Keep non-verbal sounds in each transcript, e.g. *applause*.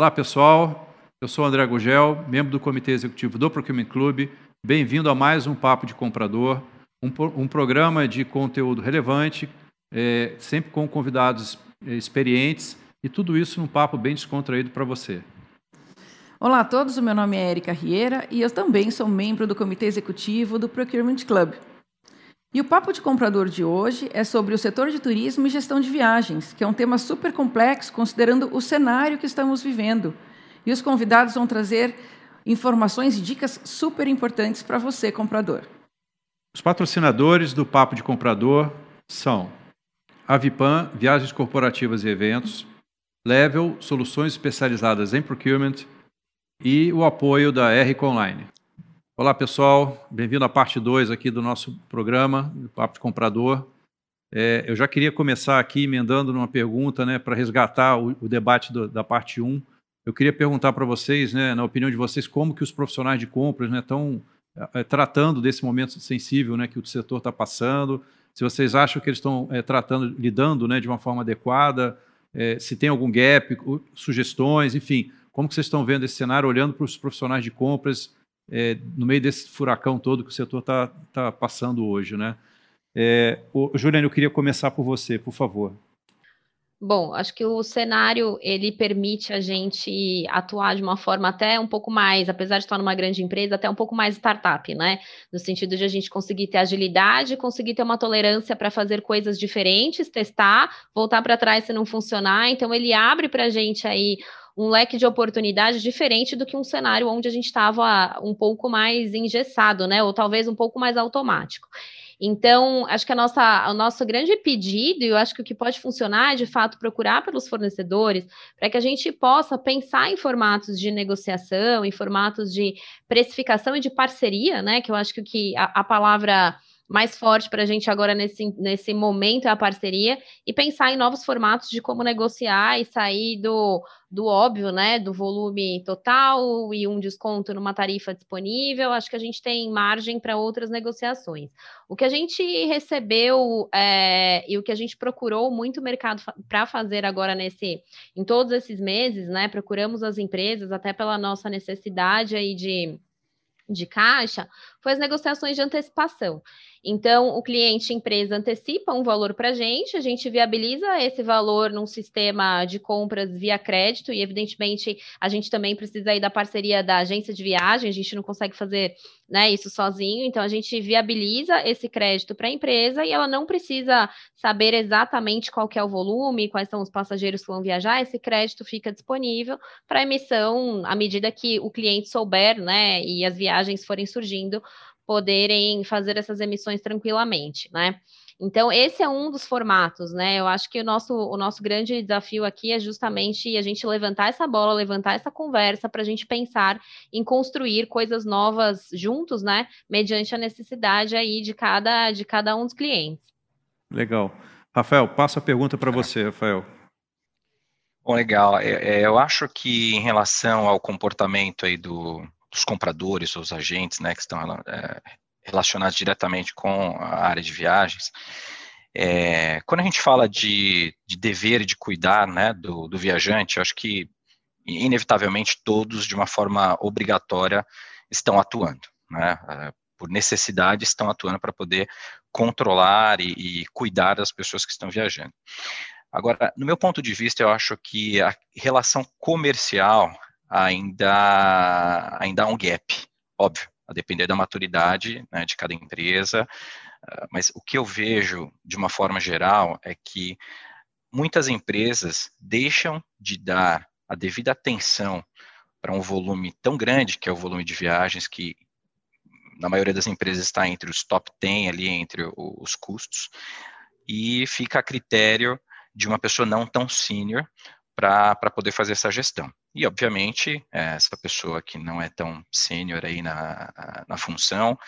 Olá, pessoal. Eu sou André Gugel, membro do Comitê Executivo do Procurement Club. Bem-vindo a mais um Papo de Comprador, um, um programa de conteúdo relevante, é, sempre com convidados é, experientes e tudo isso num papo bem descontraído para você. Olá a todos, o meu nome é Erika Rieira e eu também sou membro do Comitê Executivo do Procurement Club. E o papo de comprador de hoje é sobre o setor de turismo e gestão de viagens, que é um tema super complexo considerando o cenário que estamos vivendo. E os convidados vão trazer informações e dicas super importantes para você, comprador. Os patrocinadores do Papo de Comprador são Avipan, Viagens Corporativas e Eventos, Level, Soluções Especializadas em Procurement e o apoio da R Online. Olá, pessoal. Bem-vindo à parte 2 aqui do nosso programa, Papo de Comprador. É, eu já queria começar aqui emendando numa pergunta né, para resgatar o, o debate do, da parte 1. Um. Eu queria perguntar para vocês, né, na opinião de vocês, como que os profissionais de compras estão né, é, tratando desse momento sensível né, que o setor está passando, se vocês acham que eles estão é, tratando, lidando né, de uma forma adequada, é, se tem algum gap, sugestões, enfim, como que vocês estão vendo esse cenário, olhando para os profissionais de compras, é, no meio desse furacão todo que o setor está tá passando hoje, né? É, o, eu queria começar por você, por favor. Bom, acho que o cenário ele permite a gente atuar de uma forma até um pouco mais, apesar de estar numa grande empresa, até um pouco mais startup, né? No sentido de a gente conseguir ter agilidade, conseguir ter uma tolerância para fazer coisas diferentes, testar, voltar para trás se não funcionar. Então ele abre para a gente aí um leque de oportunidades diferente do que um cenário onde a gente estava um pouco mais engessado, né? Ou talvez um pouco mais automático. Então, acho que a nossa, o nosso grande pedido, e eu acho que o que pode funcionar é, de fato, procurar pelos fornecedores para que a gente possa pensar em formatos de negociação, em formatos de precificação e de parceria, né? Que eu acho que, que a, a palavra mais forte para a gente agora nesse, nesse momento é a parceria e pensar em novos formatos de como negociar e sair do, do óbvio, né? Do volume total e um desconto numa tarifa disponível. Acho que a gente tem margem para outras negociações. O que a gente recebeu é, e o que a gente procurou muito o mercado para fazer agora nesse, em todos esses meses, né? Procuramos as empresas até pela nossa necessidade aí de de caixa foi as negociações de antecipação. Então, o cliente empresa antecipa um valor para a gente, a gente viabiliza esse valor num sistema de compras via crédito, e evidentemente a gente também precisa aí da parceria da agência de viagem, a gente não consegue fazer né, isso sozinho, então a gente viabiliza esse crédito para a empresa e ela não precisa saber exatamente qual é o volume, quais são os passageiros que vão viajar, esse crédito fica disponível para emissão à medida que o cliente souber, né, e as viagens forem surgindo poderem fazer essas emissões tranquilamente, né? Então, esse é um dos formatos, né? Eu acho que o nosso, o nosso grande desafio aqui é justamente a gente levantar essa bola, levantar essa conversa para a gente pensar em construir coisas novas juntos, né? Mediante a necessidade aí de cada, de cada um dos clientes. Legal. Rafael, passo a pergunta para você, Rafael. Bom, legal. É, é, eu acho que em relação ao comportamento aí do, dos compradores, os agentes, né, que estão é, relacionados diretamente com a área de viagens. É, quando a gente fala de, de dever e de cuidar né, do, do viajante, eu acho que inevitavelmente todos, de uma forma obrigatória, estão atuando, né, é, por necessidade, estão atuando para poder controlar e, e cuidar das pessoas que estão viajando. Agora, no meu ponto de vista, eu acho que a relação comercial ainda, ainda há um gap, óbvio, a depender da maturidade né, de cada empresa, ah, mas o que eu vejo de uma forma geral é que muitas empresas deixam de dar a devida atenção para um volume tão grande, que é o volume de viagens, que na maioria das empresas está entre os top 10 ali, entre os custos, e fica a critério de uma pessoa não tão sênior para poder fazer essa gestão. E, obviamente, é, essa pessoa que não é tão sênior aí na, na função,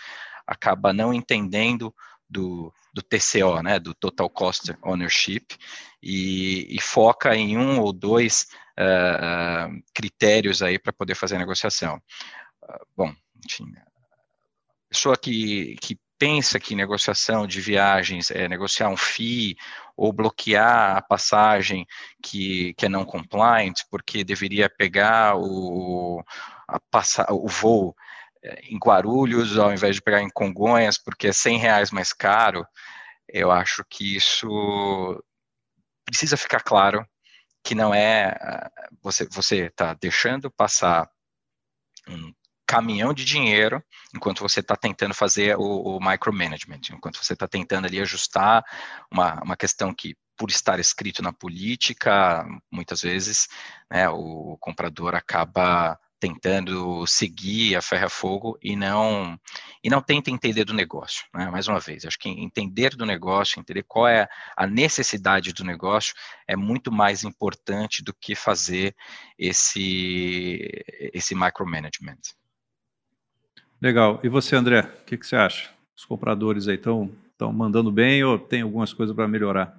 acaba não entendendo do, do TCO, né, do Total Cost Ownership, e, e foca em um ou dois uh, uh, critérios aí para poder fazer a negociação. Uh, bom, enfim, pessoa que, que pensa que negociação de viagens é negociar um FII ou bloquear a passagem que, que é não compliant, porque deveria pegar o, a passa, o voo é, em Guarulhos ao invés de pegar em Congonhas, porque é 100 reais mais caro, eu acho que isso precisa ficar claro que não é você você está deixando passar um caminhão de dinheiro enquanto você está tentando fazer o, o, micromanagement, enquanto você está tentando ali ajustar uma, uma questão que por estar escrito na política, muitas vezes né, o comprador acaba tentando seguir a ferro a fogo e não e não tenta entender do negócio. Né? Mais uma vez, acho que entender do negócio, entender qual é a necessidade do negócio é muito mais importante do que fazer esse esse micromanagement. Legal. E você, André, o que, que você acha? Os compradores aí estão mandando bem ou tem algumas coisas para melhorar?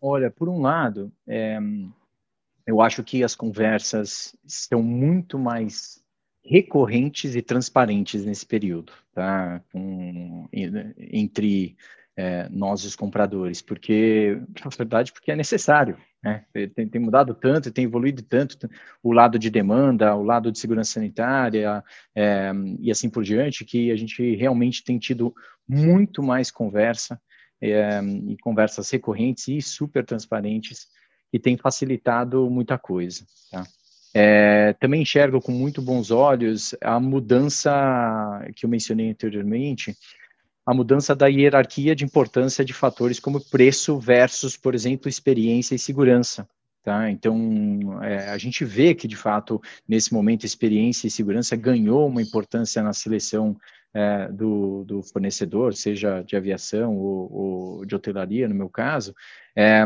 Olha, por um lado, é, eu acho que as conversas estão muito mais recorrentes e transparentes nesse período, tá? Com, entre é, nós os compradores, porque, na verdade, porque é necessário, né? Tem, tem, mudado tanto, tem evoluído tanto o lado de demanda, o lado de segurança sanitária é, e assim por diante, que a gente realmente tem tido muito mais conversa é, e conversas recorrentes e super transparentes que tem facilitado muita coisa. Tá? É, também enxergo com muito bons olhos a mudança que eu mencionei anteriormente, a mudança da hierarquia de importância de fatores como preço versus, por exemplo, experiência e segurança. Tá? Então, é, a gente vê que, de fato, nesse momento, experiência e segurança ganhou uma importância na seleção é, do, do, fornecedor, seja de aviação ou, ou de hotelaria, no meu caso, é,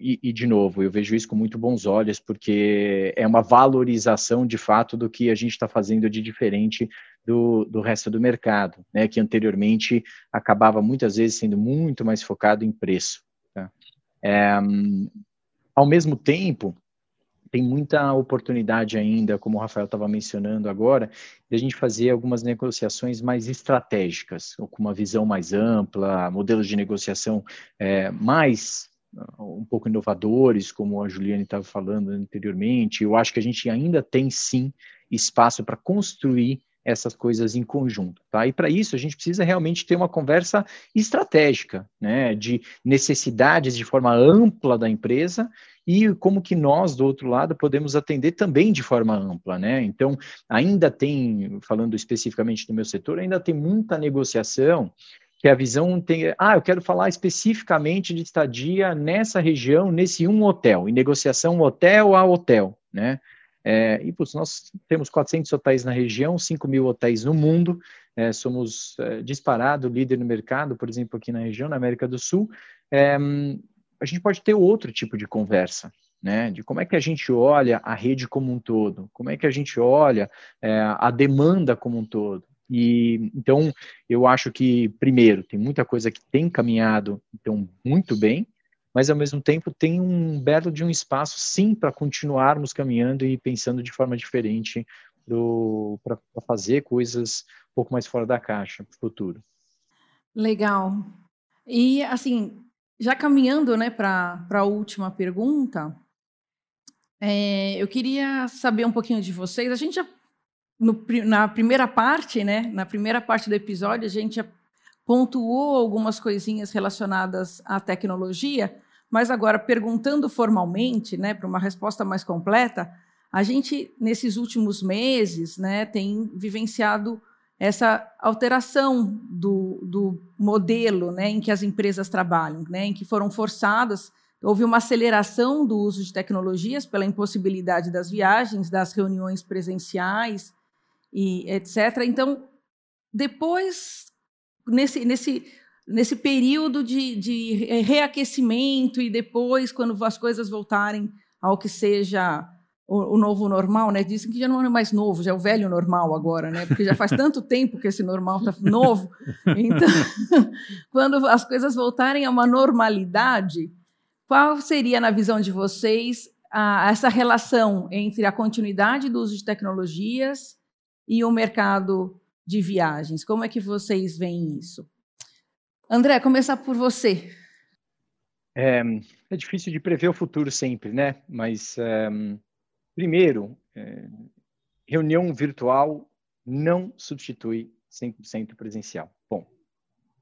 e, e, de novo, eu vejo isso com muito bons olhos, porque é uma valorização de fato do que a gente está fazendo de diferente do, do resto do mercado, né, que anteriormente acabava muitas vezes sendo muito mais focado em preço. Tá? É, ao mesmo tempo, tem muita oportunidade ainda, como o Rafael estava mencionando agora, de a gente fazer algumas negociações mais estratégicas, ou com uma visão mais ampla, modelos de negociação é, mais um pouco inovadores, como a Juliane estava falando anteriormente. Eu acho que a gente ainda tem sim espaço para construir essas coisas em conjunto, tá? E para isso a gente precisa realmente ter uma conversa estratégica, né, de necessidades de forma ampla da empresa e como que nós do outro lado podemos atender também de forma ampla, né? Então, ainda tem, falando especificamente do meu setor, ainda tem muita negociação que a visão tem, ah, eu quero falar especificamente de estadia nessa região, nesse um hotel, em negociação hotel a hotel, né? É, e, putz, nós temos 400 hotéis na região, 5 mil hotéis no mundo, é, somos é, disparado líder no mercado, por exemplo, aqui na região, na América do Sul. É, a gente pode ter outro tipo de conversa, né, de como é que a gente olha a rede como um todo, como é que a gente olha é, a demanda como um todo. E então eu acho que primeiro tem muita coisa que tem caminhado então muito bem, mas ao mesmo tempo tem um belo de um espaço sim para continuarmos caminhando e pensando de forma diferente para fazer coisas um pouco mais fora da caixa para o futuro. Legal. E assim, já caminhando né, para a última pergunta, é, eu queria saber um pouquinho de vocês. A gente já, no, na primeira parte, né, na primeira parte do episódio, a gente já pontuou algumas coisinhas relacionadas à tecnologia, mas agora, perguntando formalmente, né, para uma resposta mais completa, a gente, nesses últimos meses, né, tem vivenciado essa alteração do, do modelo né, em que as empresas trabalham, né, em que foram forçadas, houve uma aceleração do uso de tecnologias pela impossibilidade das viagens, das reuniões presenciais e etc. Então, depois, nesse, nesse nesse período de, de reaquecimento e depois, quando as coisas voltarem ao que seja o, o, novo normal, né? Dizem que já não é mais novo, já é o velho normal agora, né? Porque já faz *laughs* tanto tempo que esse normal está novo. Então, *laughs* quando as coisas voltarem a uma normalidade, qual seria, na visão de vocês, a, essa relação entre a continuidade do uso de tecnologias e o mercado de viagens. Como é que vocês veem isso? André, começar por você. É, é difícil de prever o futuro sempre, né? Mas, é, primeiro, é, reunião virtual não substitui 100% presencial. Bom,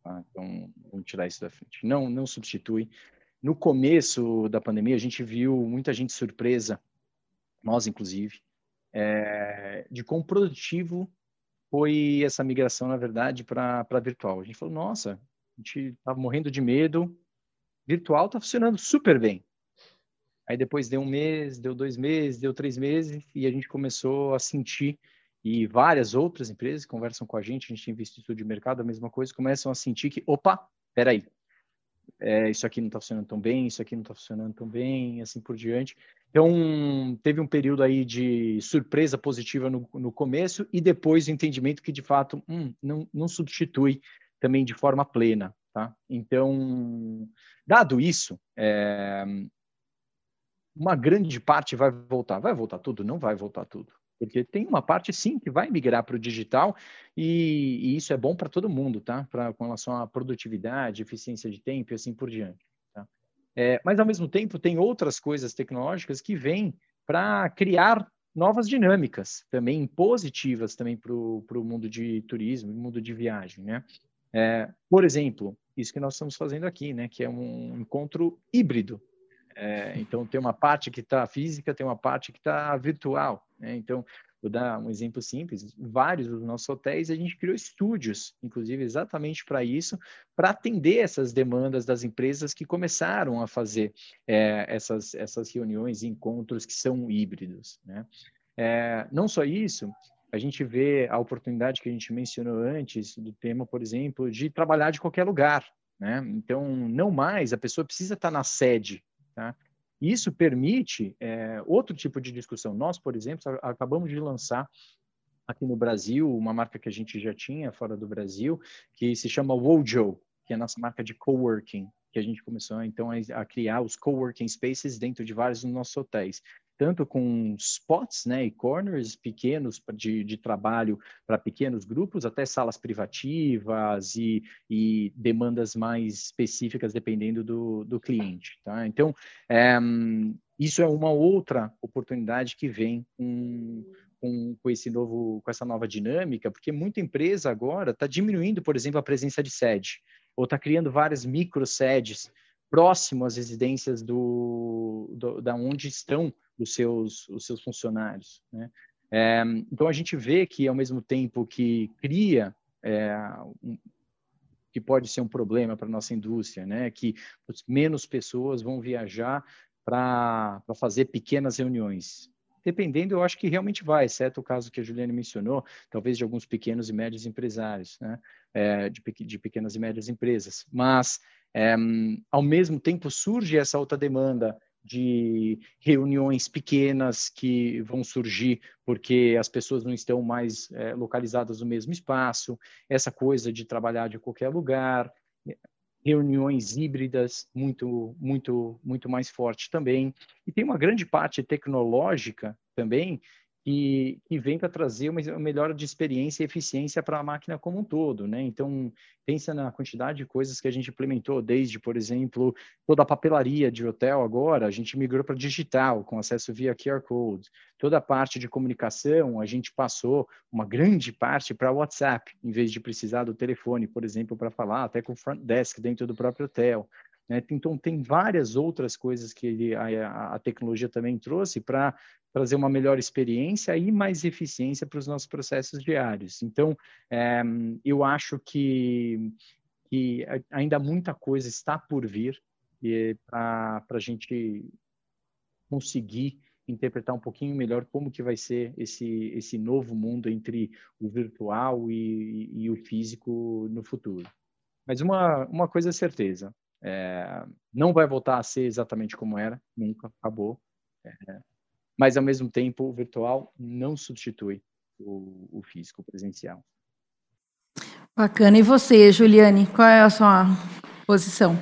tá? então vamos tirar isso da frente. Não, não substitui. No começo da pandemia, a gente viu muita gente surpresa, nós inclusive, é, de quão produtivo foi essa migração, na verdade, para virtual. A gente falou, nossa, gente estava morrendo de medo, virtual está funcionando super bem. Aí depois deu um mês, deu dois meses, deu três meses, e a gente começou a sentir, e várias outras empresas conversam com a gente, a gente visto estudo de mercado, a mesma coisa, começam a sentir que, opa, peraí, é, isso aqui não está funcionando tão bem, isso aqui não está funcionando tão bem, assim por diante. Então, teve um período aí de surpresa positiva no, no começo e depois o entendimento que, de fato, hum, não, não substitui também de forma plena, tá? Então, dado isso, é, uma grande parte vai voltar. Vai voltar tudo? Não vai voltar tudo. Porque tem uma parte, sim, que vai migrar para o digital e, e, isso é bom para todo mundo, tá? Pra, com relação à produtividade, eficiência de tempo e assim por diante. Tá? É, mas, ao mesmo tempo, tem outras coisas tecnológicas que vêm para criar novas dinâmicas também positivas também para o mundo de turismo, mundo de viagem, né? É, por exemplo, isso que nós estamos fazendo aqui, né? Que é um encontro híbrido, é, então, tem uma parte que está física, tem uma parte que está virtual. Né? Então, vou dar um exemplo simples: vários dos nossos hotéis a gente criou estúdios, inclusive exatamente para isso, para atender essas demandas das empresas que começaram a fazer é, essas, essas reuniões e encontros que são híbridos. Né? É, não só isso, a gente vê a oportunidade que a gente mencionou antes do tema, por exemplo, de trabalhar de qualquer lugar. Né? Então, não mais a pessoa precisa estar na sede Tá? Isso permite é, outro tipo de discussão. Nós, por exemplo, acabamos de lançar aqui no Brasil uma marca que a gente já tinha fora do Brasil, que se chama Wojo, que é a nossa marca de coworking, que a gente começou então a, criar os coworking spaces dentro de vários dos nossos hotéis tanto com spots né, e corners pequenos de, de trabalho para pequenos grupos, até salas privativas e, e demandas mais específicas dependendo do, do cliente. Tá? Então, é, isso é uma outra oportunidade que vem com, com, com, esse novo, com essa nova dinâmica, porque muita empresa agora está diminuindo, por exemplo, a presença de sede, ou está criando várias micro sedes próximo às residências do, do, da onde estão os seus, os seus funcionários. Né? É, então, a gente vê que, ao mesmo tempo que cria, é, um, que pode ser um problema para nossa indústria, né? que menos pessoas vão viajar para fazer pequenas reuniões. Dependendo, eu acho que realmente vai, exceto o caso que a Juliane mencionou, talvez de alguns pequenos e médios empresários, né? É, de, de pequenas e médias empresas. Mas, é, ao mesmo tempo, surge essa outra demanda de reuniões pequenas que vão surgir porque as pessoas não estão mais é, localizadas no mesmo espaço, essa coisa de trabalhar de qualquer lugar, reuniões híbridas muito muito muito mais forte também. E tem uma grande parte tecnológica também que, que vem para trazer uma melhora de experiência e eficiência para a máquina como um todo, né? Então, pensa na quantidade de coisas que a gente implementou, desde, por exemplo, toda a papelaria de hotel agora, a gente migrou para digital, com acesso via QR Code. Toda a parte de comunicação, a gente passou uma grande parte para WhatsApp, em vez de precisar do telefone, por exemplo, para falar até com o front desk dentro do próprio hotel. Né? Então, tem várias outras coisas que ele, a, a, tecnologia também trouxe para trazer uma melhor experiência e mais eficiência para os nossos processos diários. Então, é, eu acho que, que ainda muita coisa está por vir para a gente conseguir interpretar um pouquinho melhor como que vai ser esse, esse novo mundo entre o virtual e, e o físico no futuro. Mas uma, uma coisa é certeza, é, não vai voltar a ser exatamente como era, nunca, acabou. É, mas, ao mesmo tempo, o virtual não substitui o, o físico, o presencial. Bacana. E você, Juliane, qual é a sua posição?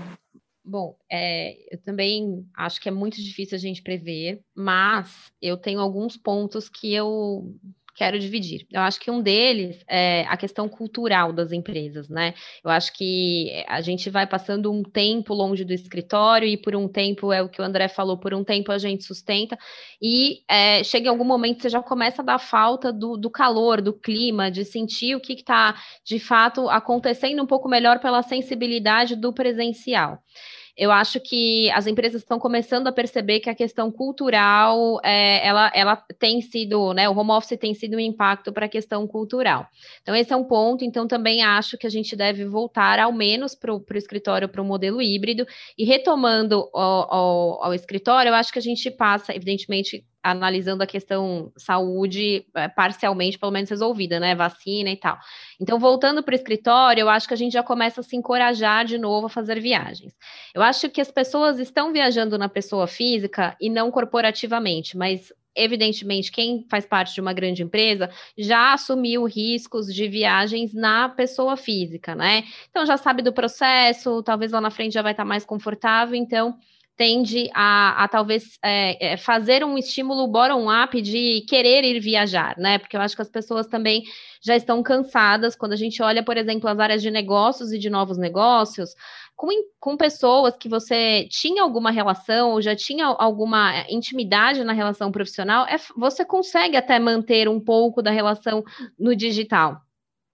Bom, é, eu também acho que é muito difícil a gente prever, mas eu tenho alguns pontos que eu quero dividir. Eu acho que um deles é a questão cultural das empresas, né? Eu acho que a gente vai passando um tempo longe do escritório e por um tempo, é o que o André falou, por um tempo a gente sustenta e é, chega em algum momento você já começa a dar falta do, do calor, do clima, de sentir o que está de fato acontecendo um pouco melhor pela sensibilidade do presencial eu acho que as empresas estão começando a perceber que a questão cultural, é, ela, ela tem sido, né, o home office tem sido um impacto para a questão cultural. Então, esse é um ponto, então também acho que a gente deve voltar ao menos para o escritório, para o modelo híbrido, e retomando ao, ao, ao escritório, eu acho que a gente passa, evidentemente, analisando a questão saúde é, parcialmente, pelo menos resolvida, né? Vacina e tal. Então, voltando para o escritório, eu acho que a gente já começa a se encorajar de novo a fazer viagens. Eu acho que as pessoas estão viajando na pessoa física e não corporativamente, mas evidentemente, quem faz parte de uma grande empresa já assumiu riscos de viagens na pessoa física, né? Então já sabe do processo, talvez lá na frente já vai estar mais confortável, então tende a, a talvez é, é, fazer um estímulo bottom-up de querer ir viajar, né? Porque eu acho que as pessoas também já estão cansadas. Quando a gente olha, por exemplo, as áreas de negócios e de novos negócios, com, com pessoas que você tinha alguma relação ou já tinha alguma intimidade na relação profissional, é, você consegue até manter um pouco da relação no digital.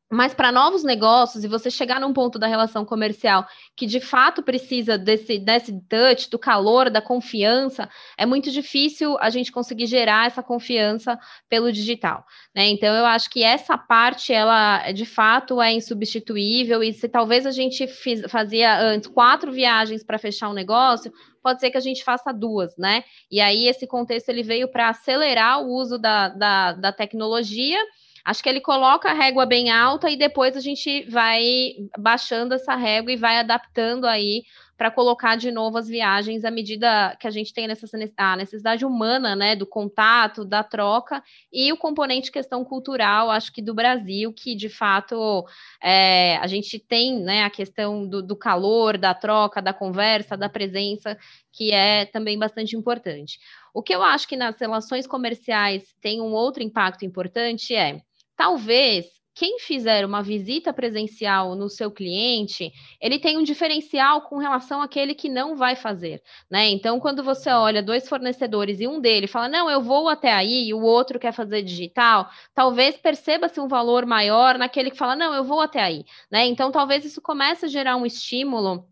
Mas para novos negócios, e você chegar num ponto da relação comercial que de fato precisa desse, desse touch, do calor, da confiança, é muito difícil a gente conseguir gerar essa confiança pelo digital. Né? Então, eu acho que essa parte, ela de fato é insubstituível, e se talvez a gente fiz, fazia antes quatro viagens para fechar um negócio, pode ser que a gente faça duas, né? E aí esse contexto ele veio para acelerar o uso da, da, da tecnologia Acho que ele coloca a régua bem alta e depois a gente vai baixando essa régua e vai adaptando aí para colocar de novo as viagens à medida que a gente tem a necessidade humana, né, do contato, da troca e o componente questão cultural, acho que do Brasil, que de fato é, a gente tem, né, a questão do, do calor, da troca, da conversa, da presença, que é também bastante importante. O que eu acho que nas relações comerciais tem um outro impacto importante é talvez quem fizer uma visita presencial no seu cliente, ele tem um diferencial com relação àquele que não vai fazer, né? Então, quando você olha dois fornecedores e um deles fala, não, eu vou até aí, e o outro quer fazer digital, talvez perceba-se um valor maior naquele que fala, não, eu vou até aí, né? Então, talvez isso comece a gerar um estímulo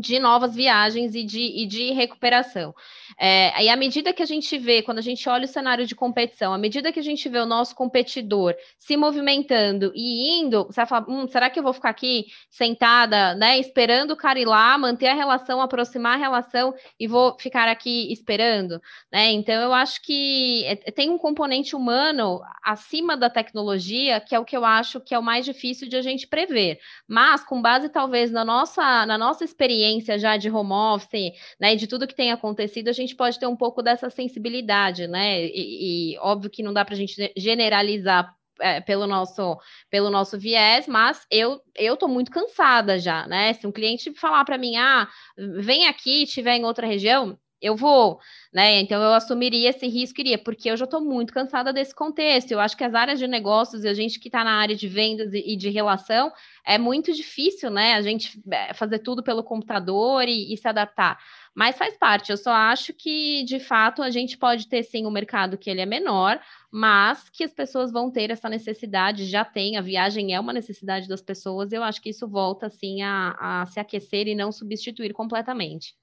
de novas viagens e de, e de recuperação. É, e à medida que a gente vê, quando a gente olha o cenário de competição, à medida que a gente vê o nosso competidor se movimentando e indo, você vai falar, hum, será que eu vou ficar aqui sentada, né, esperando o cara ir lá, manter a relação, aproximar a relação e vou ficar aqui esperando? Né? Então, eu acho que é, tem um componente humano acima da tecnologia, que é o que eu acho que é o mais difícil de a gente prever. Mas, com base talvez na nossa, na nossa experiência já de home office, né, de tudo que tem acontecido, a gente gente pode ter um pouco dessa sensibilidade, né? E, e óbvio que não dá para a gente generalizar é, pelo nosso pelo nosso viés, mas eu eu tô muito cansada já, né? Se um cliente falar para mim, ah, vem aqui, estiver em outra região, eu vou, né? Então eu assumiria esse risco, iria, porque eu já estou muito cansada desse contexto. Eu acho que as áreas de negócios e a gente que está na área de vendas e, de relação é muito difícil, né? A gente é, fazer tudo pelo computador e, e se adaptar. Mas faz parte. Eu só acho que, de fato, a gente pode ter sim um mercado que ele é menor, mas que as pessoas vão ter essa necessidade, já tem, a viagem é uma necessidade das pessoas, eu acho que isso volta assim a, a se aquecer e não substituir completamente.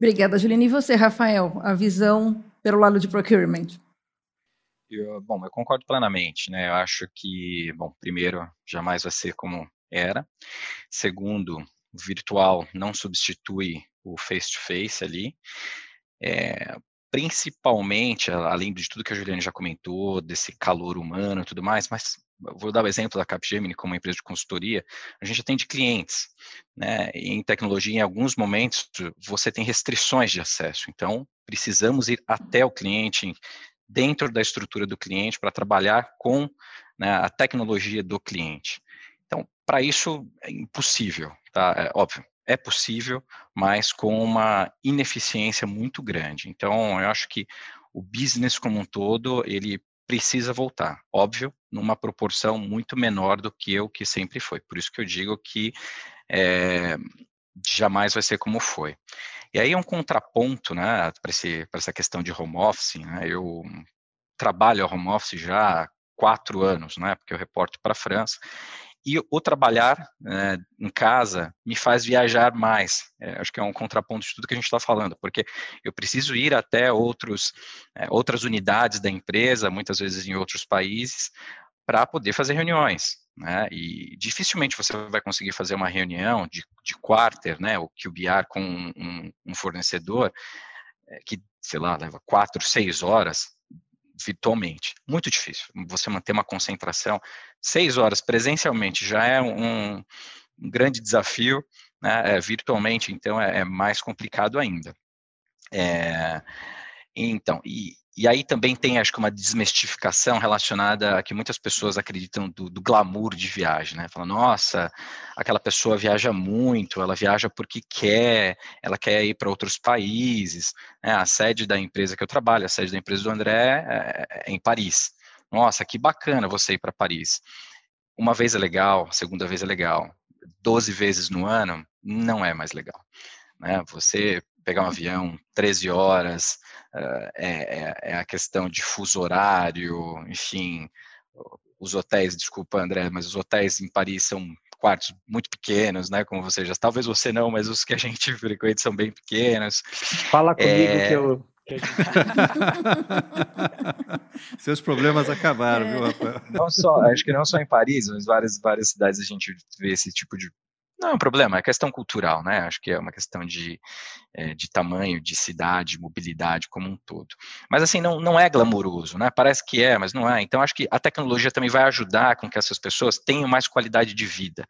Obrigada, Juliana. E você, Rafael, a visão pelo lado de procurement? Eu, bom, eu concordo plenamente, né? Eu acho que, bom, primeiro, jamais vai ser como era. Segundo, o virtual não substitui o face-to-face -face ali. É, principalmente, além de tudo que a Juliana já comentou, desse calor humano e tudo mais, mas vou dar o exemplo da Capgemini como empresa de consultoria, a gente atende clientes, né? em tecnologia, em alguns momentos, você tem restrições de acesso, então precisamos ir até o cliente, dentro da estrutura do cliente, para trabalhar com né, a tecnologia do cliente. Então, para isso é impossível, tá? É óbvio, é possível, mas com uma ineficiência muito grande. Então, eu acho que o business como um todo, ele precisa voltar. Óbvio, numa proporção muito menor do que o que sempre foi. Por isso que eu digo que é, jamais vai ser como foi. E aí um contraponto, né, para essa questão de home office, né, eu trabalho a home office já há quatro anos, né, porque eu reporto para a França, e o trabalhar né, em casa me faz viajar mais. É, acho que é um contraponto de tudo que a gente está falando, porque eu preciso ir até outros, é, outras unidades da empresa, muitas vezes em outros países, para poder fazer reuniões. Né? E dificilmente você vai conseguir fazer uma reunião de, de quarter, né, o QBR com um, um fornecedor é, que, sei lá, leva quatro, seis horas virtualmente. Muito difícil. Você manter uma concentração. Seis horas presencialmente já é um, um grande desafio, né? É, virtualmente, então, é, é, mais complicado ainda. É, então, e, e aí também tem, acho que, uma desmistificação relacionada a que muitas pessoas acreditam do, do glamour de viagem, né? Falam, nossa, aquela pessoa viaja muito, ela viaja porque quer, ela quer ir para outros países. Né? A sede da empresa que eu trabalho, a sede da empresa do André é, é em Paris. Nossa, que bacana você ir para Paris. Uma vez é legal, segunda vez é legal. Doze vezes no ano, não é mais legal. Né? Você pegar um avião 13 horas, é, é, a questão de fuso horário, enfim, os hotéis, desculpa André, mas os hotéis em Paris são quartos muito pequenos, né, como você já, talvez você não, mas os que a gente *laughs* frequenta são bem pequenos. Fala comigo é... que eu *laughs* Seus problemas acabaram, é. viu, Rafael? Não só, acho que não só em Paris, mas várias várias cidades a gente vê esse tipo de não é um problema, é questão cultural, né? Acho que é uma questão de, é, de tamanho, de cidade, mobilidade como um todo. Mas assim, não, não é glamouroso, né? Parece que é, mas não é. Então, acho que a tecnologia também vai ajudar com que essas pessoas tenham mais qualidade de vida.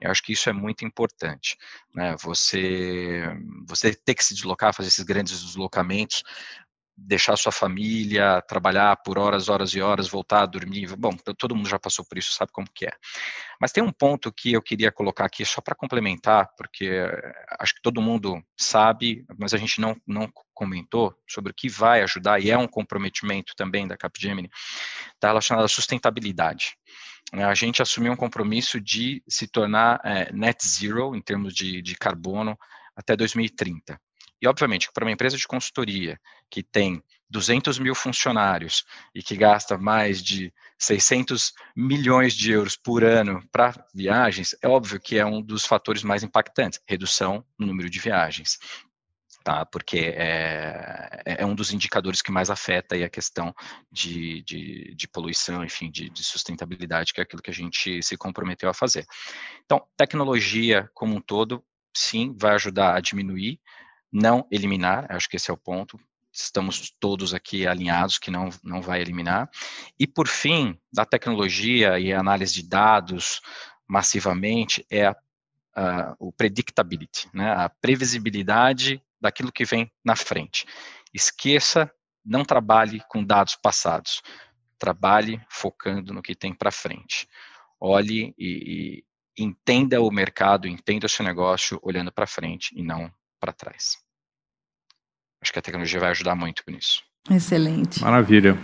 Eu acho que isso é muito importante, né? Você, você ter que se deslocar, fazer esses grandes deslocamentos, deixar sua família, trabalhar por horas, horas e horas, voltar a dormir. Bom, todo mundo já passou por isso, sabe como que é. Mas tem um ponto que eu queria colocar aqui só para complementar, porque eh, acho que todo mundo sabe, mas a gente não, não comentou sobre o que vai ajudar, e é um comprometimento também da Capgemini, está relacionado à sustentabilidade. Né, a gente assumiu um compromisso de se tornar é, net zero em termos de, de carbono até 2030. E, obviamente, para uma empresa de consultoria que tem 200 mil funcionários e que gasta mais de 600 milhões de euros por ano para viagens, é óbvio que é um dos fatores mais impactantes, redução no número de viagens. Tá, porque é, é um dos indicadores que mais afeta a questão de, de, de poluição, enfim, de, de, sustentabilidade, que é aquilo que a gente se comprometeu a fazer. Então, tecnologia como um todo, sim, vai ajudar a diminuir não eliminar, acho que esse é o ponto. Estamos todos aqui alinhados que não, não vai eliminar. E, por fim, da tecnologia e análise de dados massivamente é a, a, o predictability, né? a previsibilidade daquilo que vem na frente. Esqueça, não trabalhe com dados passados, trabalhe focando no que tem para frente. Olhe e, e entenda o mercado, entenda o seu negócio olhando para frente e não para trás. Acho que a tecnologia vai ajudar muito nisso. Excelente. Maravilha.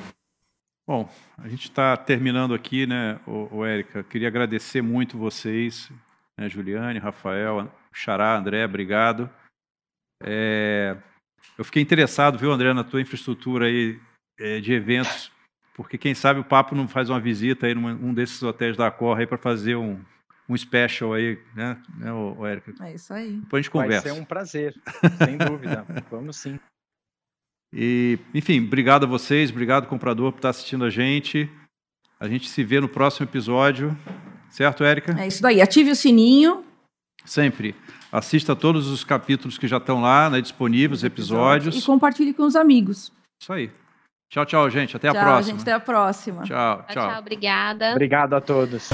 Bom, a gente está terminando aqui, né, o, Érica? Queria agradecer muito vocês, né, Juliane, Rafael, Xará, André, obrigado. É, eu fiquei interessado, viu, André, na tua infraestrutura aí é, de eventos, porque quem sabe o Papo não faz uma visita aí num um desses hotéis da Corra aí para fazer um, um special aí, né, né o, Érica? É isso aí. Depois a gente conversa. Vai ser um prazer, sem dúvida. *laughs* Vamos sim. E, enfim, obrigado a vocês, obrigado comprador por estar assistindo a gente. A gente se vê no próximo episódio. Certo, Érica? É isso aí. Ative o sininho. Sempre. Assista todos os capítulos que já estão lá, né, disponíveis, episódios. E compartilhe com os amigos. Isso aí. Tchau, tchau, gente. Até tchau, a próxima. Gente, até a próxima. Tchau, tchau. Tchau, obrigada. Obrigado a todos.